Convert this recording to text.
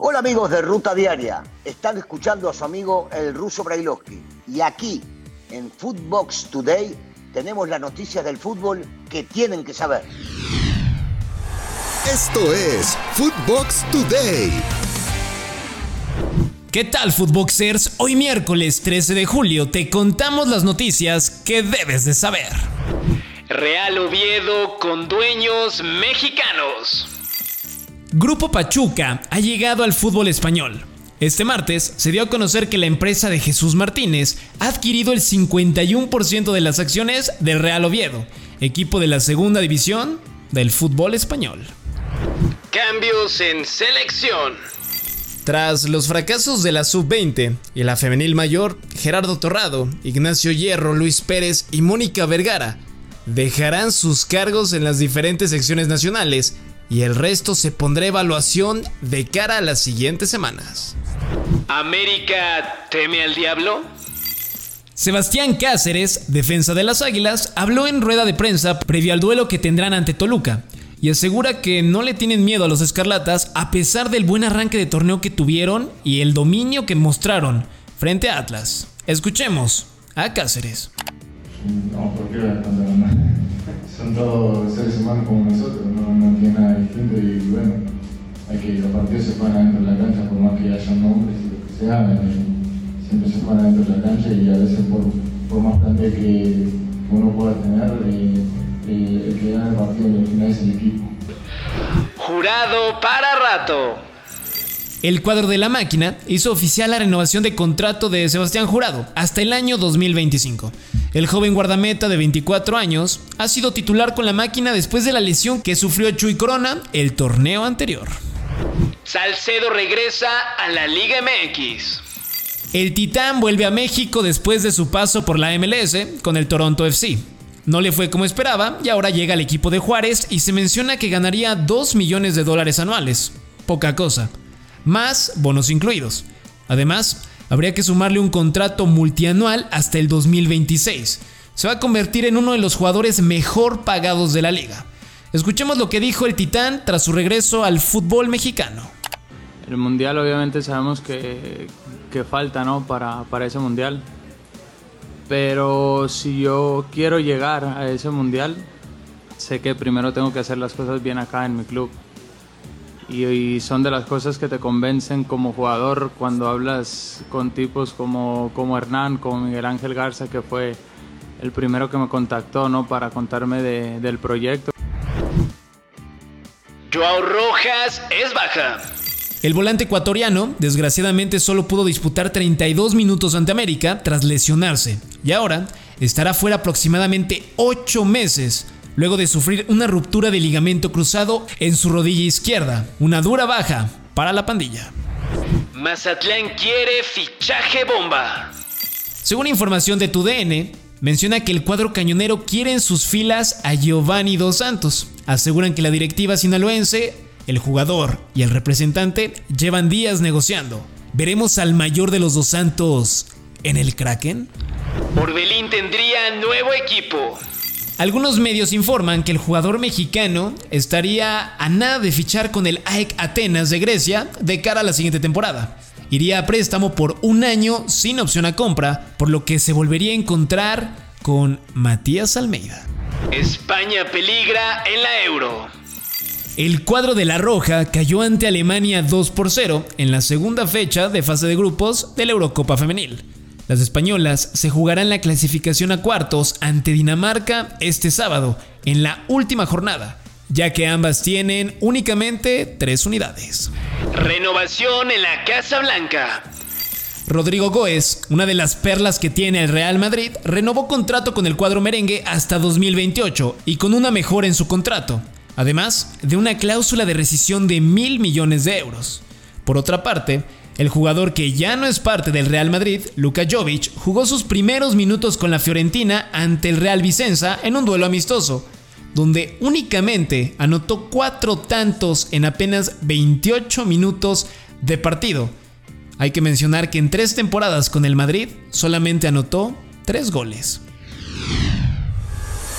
Hola amigos de Ruta Diaria, están escuchando a su amigo el ruso Brailovsky y aquí en Footbox Today tenemos las noticias del fútbol que tienen que saber. Esto es Footbox Today. ¿Qué tal Footboxers? Hoy miércoles 13 de julio te contamos las noticias que debes de saber. Real Oviedo con dueños mexicanos. Grupo Pachuca ha llegado al fútbol español. Este martes se dio a conocer que la empresa de Jesús Martínez ha adquirido el 51% de las acciones del Real Oviedo, equipo de la segunda división del fútbol español. Cambios en selección. Tras los fracasos de la sub-20 y la femenil mayor, Gerardo Torrado, Ignacio Hierro, Luis Pérez y Mónica Vergara dejarán sus cargos en las diferentes secciones nacionales y el resto se pondrá evaluación de cara a las siguientes semanas. ¿América teme al diablo? Sebastián Cáceres, defensa de las Águilas, habló en rueda de prensa previo al duelo que tendrán ante Toluca y asegura que no le tienen miedo a los Escarlatas a pesar del buen arranque de torneo que tuvieron y el dominio que mostraron frente a Atlas. Escuchemos a Cáceres. No, porque son todos seres humanos como hay que los partidos se juegan dentro de la cancha por más que haya nombres y lo que sea, siempre se juegan dentro de la cancha y a veces por, por más plantel que uno pueda tener, eh, eh, el que gana el partido al final es el equipo. Jurado para rato. El cuadro de la máquina hizo oficial la renovación de contrato de Sebastián Jurado hasta el año 2025. El joven guardameta de 24 años ha sido titular con la máquina después de la lesión que sufrió Chuy Corona el torneo anterior. Salcedo regresa a la Liga MX. El Titán vuelve a México después de su paso por la MLS con el Toronto FC. No le fue como esperaba y ahora llega al equipo de Juárez y se menciona que ganaría 2 millones de dólares anuales. Poca cosa. Más bonos incluidos. Además, habría que sumarle un contrato multianual hasta el 2026. Se va a convertir en uno de los jugadores mejor pagados de la liga. Escuchemos lo que dijo el Titán tras su regreso al fútbol mexicano. El mundial obviamente sabemos que, que falta ¿no? para, para ese mundial. Pero si yo quiero llegar a ese mundial, sé que primero tengo que hacer las cosas bien acá en mi club. Y, son de las cosas que te convencen como jugador cuando hablas con tipos como, como Hernán, como Miguel Ángel Garza, que fue el primero que me contactó ¿no? para contarme de, del proyecto. Joao Rojas es baja. El volante ecuatoriano, desgraciadamente, solo pudo disputar 32 minutos ante América tras lesionarse y ahora estará fuera aproximadamente 8 meses luego de sufrir una ruptura de ligamento cruzado en su rodilla izquierda, una dura baja para la pandilla. Mazatlán quiere fichaje bomba. Según información de TUDN, menciona que el cuadro cañonero quiere en sus filas a Giovanni Dos Santos. Aseguran que la directiva sinaloense, el jugador y el representante llevan días negociando. ¿Veremos al mayor de los Dos Santos en el Kraken? Orbelín tendría nuevo equipo. Algunos medios informan que el jugador mexicano estaría a nada de fichar con el AEK Atenas de Grecia de cara a la siguiente temporada. Iría a préstamo por un año sin opción a compra, por lo que se volvería a encontrar con Matías Almeida. España peligra en la Euro. El cuadro de la Roja cayó ante Alemania 2 por 0 en la segunda fecha de fase de grupos de la Eurocopa Femenil. Las españolas se jugarán la clasificación a cuartos ante Dinamarca este sábado, en la última jornada, ya que ambas tienen únicamente tres unidades. Renovación en la Casa Blanca. Rodrigo Goes, una de las perlas que tiene el Real Madrid, renovó contrato con el cuadro merengue hasta 2028 y con una mejora en su contrato, además de una cláusula de rescisión de mil millones de euros. Por otra parte, el jugador que ya no es parte del Real Madrid, Luka Jovic, jugó sus primeros minutos con la Fiorentina ante el Real Vicenza en un duelo amistoso, donde únicamente anotó cuatro tantos en apenas 28 minutos de partido. Hay que mencionar que en tres temporadas con el Madrid solamente anotó tres goles.